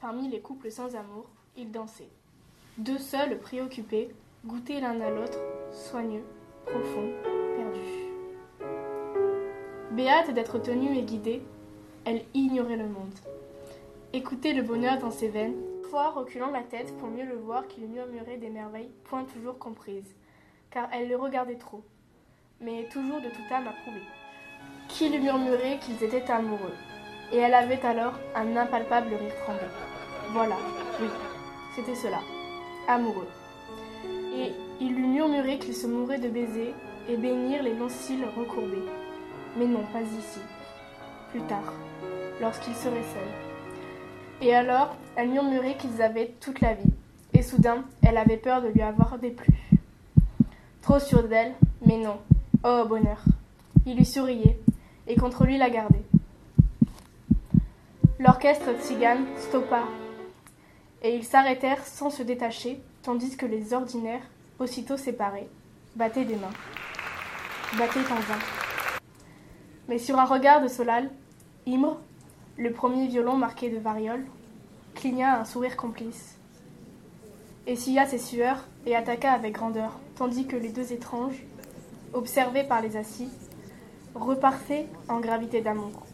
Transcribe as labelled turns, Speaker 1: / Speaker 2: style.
Speaker 1: parmi les couples sans amour, ils dansaient. Deux seuls préoccupés, goûtaient l'un à l'autre, soigneux, profonds, perdus. Béate d'être tenue et guidée, elle ignorait le monde. Écoutait le bonheur dans ses veines, fois reculant la tête pour mieux le voir qu'il murmurait des merveilles point toujours comprises, car elle le regardait trop, mais toujours de toute âme approuvée. Qui lui murmurait qu'ils étaient amoureux, et elle avait alors un impalpable rire tremblant. Voilà, oui, c'était cela, amoureux. Et il lui murmurait qu'il se mourait de baiser et bénir les longs cils recourbés. Mais non, pas ici. Plus tard, lorsqu'ils seraient seuls. Et alors, elle murmurait qu'ils avaient toute la vie. Et soudain, elle avait peur de lui avoir déplu. Trop sûre d'elle, mais non. Oh bonheur. Il lui souriait, et contre lui la gardait. L'orchestre tzigane stoppa, et ils s'arrêtèrent sans se détacher, tandis que les ordinaires, aussitôt séparés, battaient des mains, battaient en vain. Mais sur un regard de Solal, Imre, le premier violon marqué de variole, cligna un sourire complice, essuya ses sueurs et attaqua avec grandeur, tandis que les deux étranges, observés par les assis, repartaient en gravité d'amour.